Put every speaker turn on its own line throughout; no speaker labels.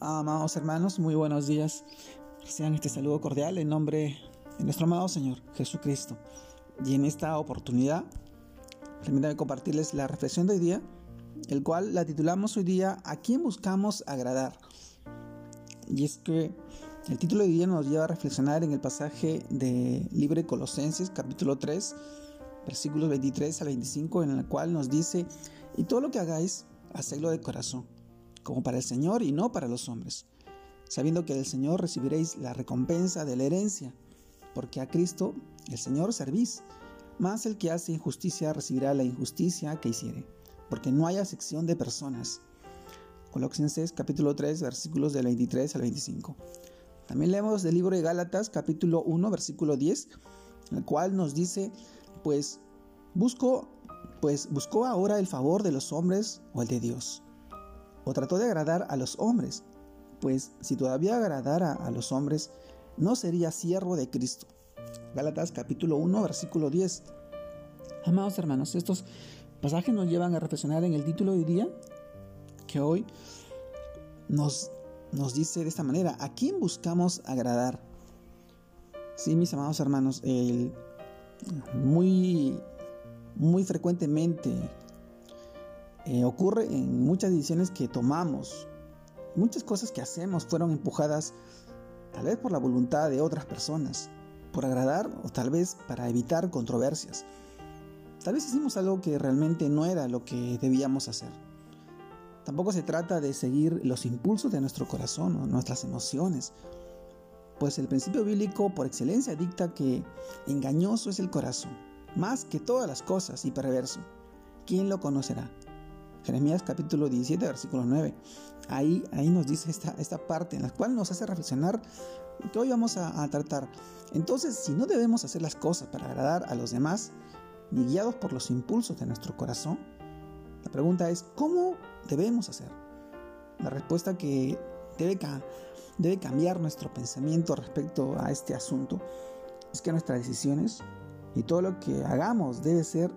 Amados hermanos, muy buenos días. Reciban este saludo cordial en nombre de nuestro amado Señor Jesucristo. Y en esta oportunidad, permítanme compartirles la reflexión de hoy día, el cual la titulamos hoy día ¿A quién buscamos agradar? Y es que el título de hoy día nos lleva a reflexionar en el pasaje de Libre Colosenses, capítulo 3, versículos 23 al 25, en el cual nos dice, y todo lo que hagáis, hacedlo de corazón como para el Señor y no para los hombres, sabiendo que del Señor recibiréis la recompensa de la herencia, porque a Cristo, el Señor, servís, más el que hace injusticia recibirá la injusticia que hiciere, porque no hay acepción de personas. Colosenses capítulo 3 versículos del 23 al 25. También leemos del libro de Gálatas capítulo 1 versículo 10, el cual nos dice, pues busco pues buscó ahora el favor de los hombres o el de Dios o trató de agradar a los hombres, pues si todavía agradara a los hombres, no sería siervo de Cristo. Gálatas capítulo 1, versículo 10. Amados hermanos, estos pasajes nos llevan a reflexionar en el título de hoy día, que hoy nos, nos dice de esta manera, ¿a quién buscamos agradar? Sí, mis amados hermanos, el, muy, muy frecuentemente eh, ocurre en muchas decisiones que tomamos. Muchas cosas que hacemos fueron empujadas tal vez por la voluntad de otras personas, por agradar o tal vez para evitar controversias. Tal vez hicimos algo que realmente no era lo que debíamos hacer. Tampoco se trata de seguir los impulsos de nuestro corazón o nuestras emociones, pues el principio bíblico por excelencia dicta que engañoso es el corazón, más que todas las cosas y perverso. ¿Quién lo conocerá? Jeremías capítulo 17, versículo 9. Ahí, ahí nos dice esta, esta parte en la cual nos hace reflexionar que hoy vamos a, a tratar. Entonces, si no debemos hacer las cosas para agradar a los demás, ni guiados por los impulsos de nuestro corazón, la pregunta es, ¿cómo debemos hacer? La respuesta que debe, debe cambiar nuestro pensamiento respecto a este asunto es que nuestras decisiones y todo lo que hagamos debe ser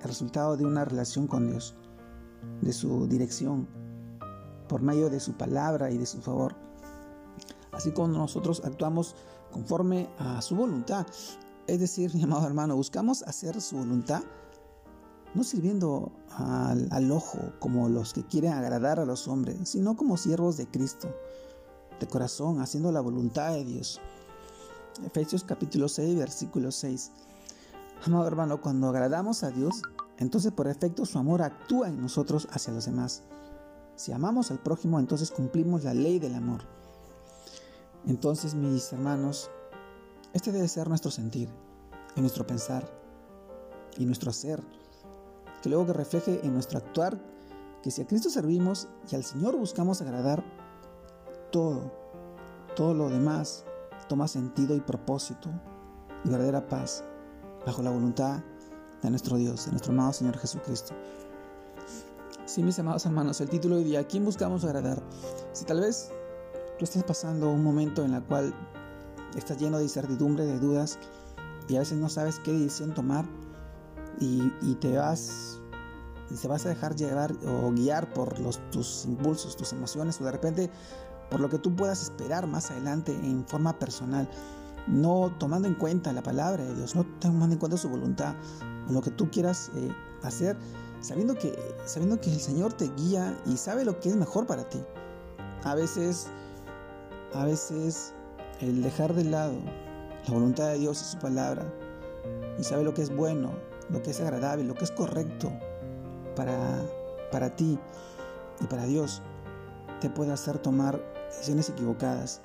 el resultado de una relación con Dios de su dirección, por medio de su palabra y de su favor. Así como nosotros actuamos conforme a su voluntad. Es decir, mi amado hermano, buscamos hacer su voluntad no sirviendo al, al, ojo como los que quieren agradar a los hombres, sino como siervos de Cristo, de corazón, haciendo la voluntad de Dios. Efesios capítulo 6, versículo 6. Amado hermano, cuando agradamos a Dios, entonces por efecto su amor actúa en nosotros hacia los demás. Si amamos al prójimo, entonces cumplimos la ley del amor. Entonces, mis hermanos, este debe ser nuestro sentir, y nuestro pensar, y nuestro hacer, que luego que refleje en nuestro actuar, que si a Cristo servimos y al Señor buscamos agradar, todo, todo lo demás toma sentido y propósito y verdadera paz, bajo la voluntad de nuestro Dios, de nuestro amado Señor Jesucristo. Sí, mis amados hermanos, el título de día, ¿a quién buscamos agradar? Si tal vez tú estás pasando un momento en el cual estás lleno de incertidumbre, de dudas, y a veces no sabes qué decisión tomar, y, y te vas te vas a dejar llevar o guiar por tus impulsos, tus emociones, o de repente por lo que tú puedas esperar más adelante en forma personal, no tomando en cuenta la palabra de Dios, no tomando en cuenta su voluntad, lo que tú quieras eh, hacer, sabiendo que, sabiendo que el Señor te guía y sabe lo que es mejor para ti. A veces, a veces el dejar de lado la voluntad de Dios y su palabra y sabe lo que es bueno, lo que es agradable, lo que es correcto para, para ti y para Dios, te puede hacer tomar decisiones equivocadas.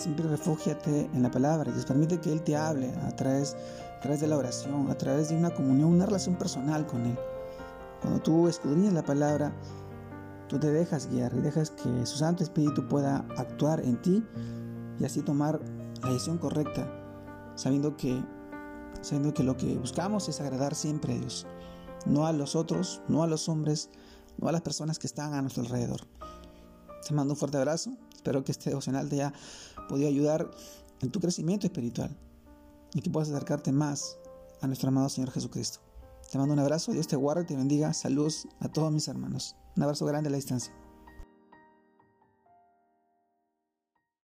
Siempre refúgiate en la palabra Dios permite que Él te hable a través a través de la oración, a través de una comunión, una relación personal con Él. Cuando tú escudriñas la palabra, tú te dejas guiar y dejas que su Santo Espíritu pueda actuar en ti y así tomar la decisión correcta, sabiendo que, sabiendo que lo que buscamos es agradar siempre a Dios, no a los otros, no a los hombres, no a las personas que están a nuestro alrededor. Te mando un fuerte abrazo, espero que este devocional te haya podido ayudar en tu crecimiento espiritual y que puedas acercarte más a nuestro amado Señor Jesucristo. Te mando un abrazo, Dios te guarde, te bendiga, saludos a todos mis hermanos. Un abrazo grande a la distancia.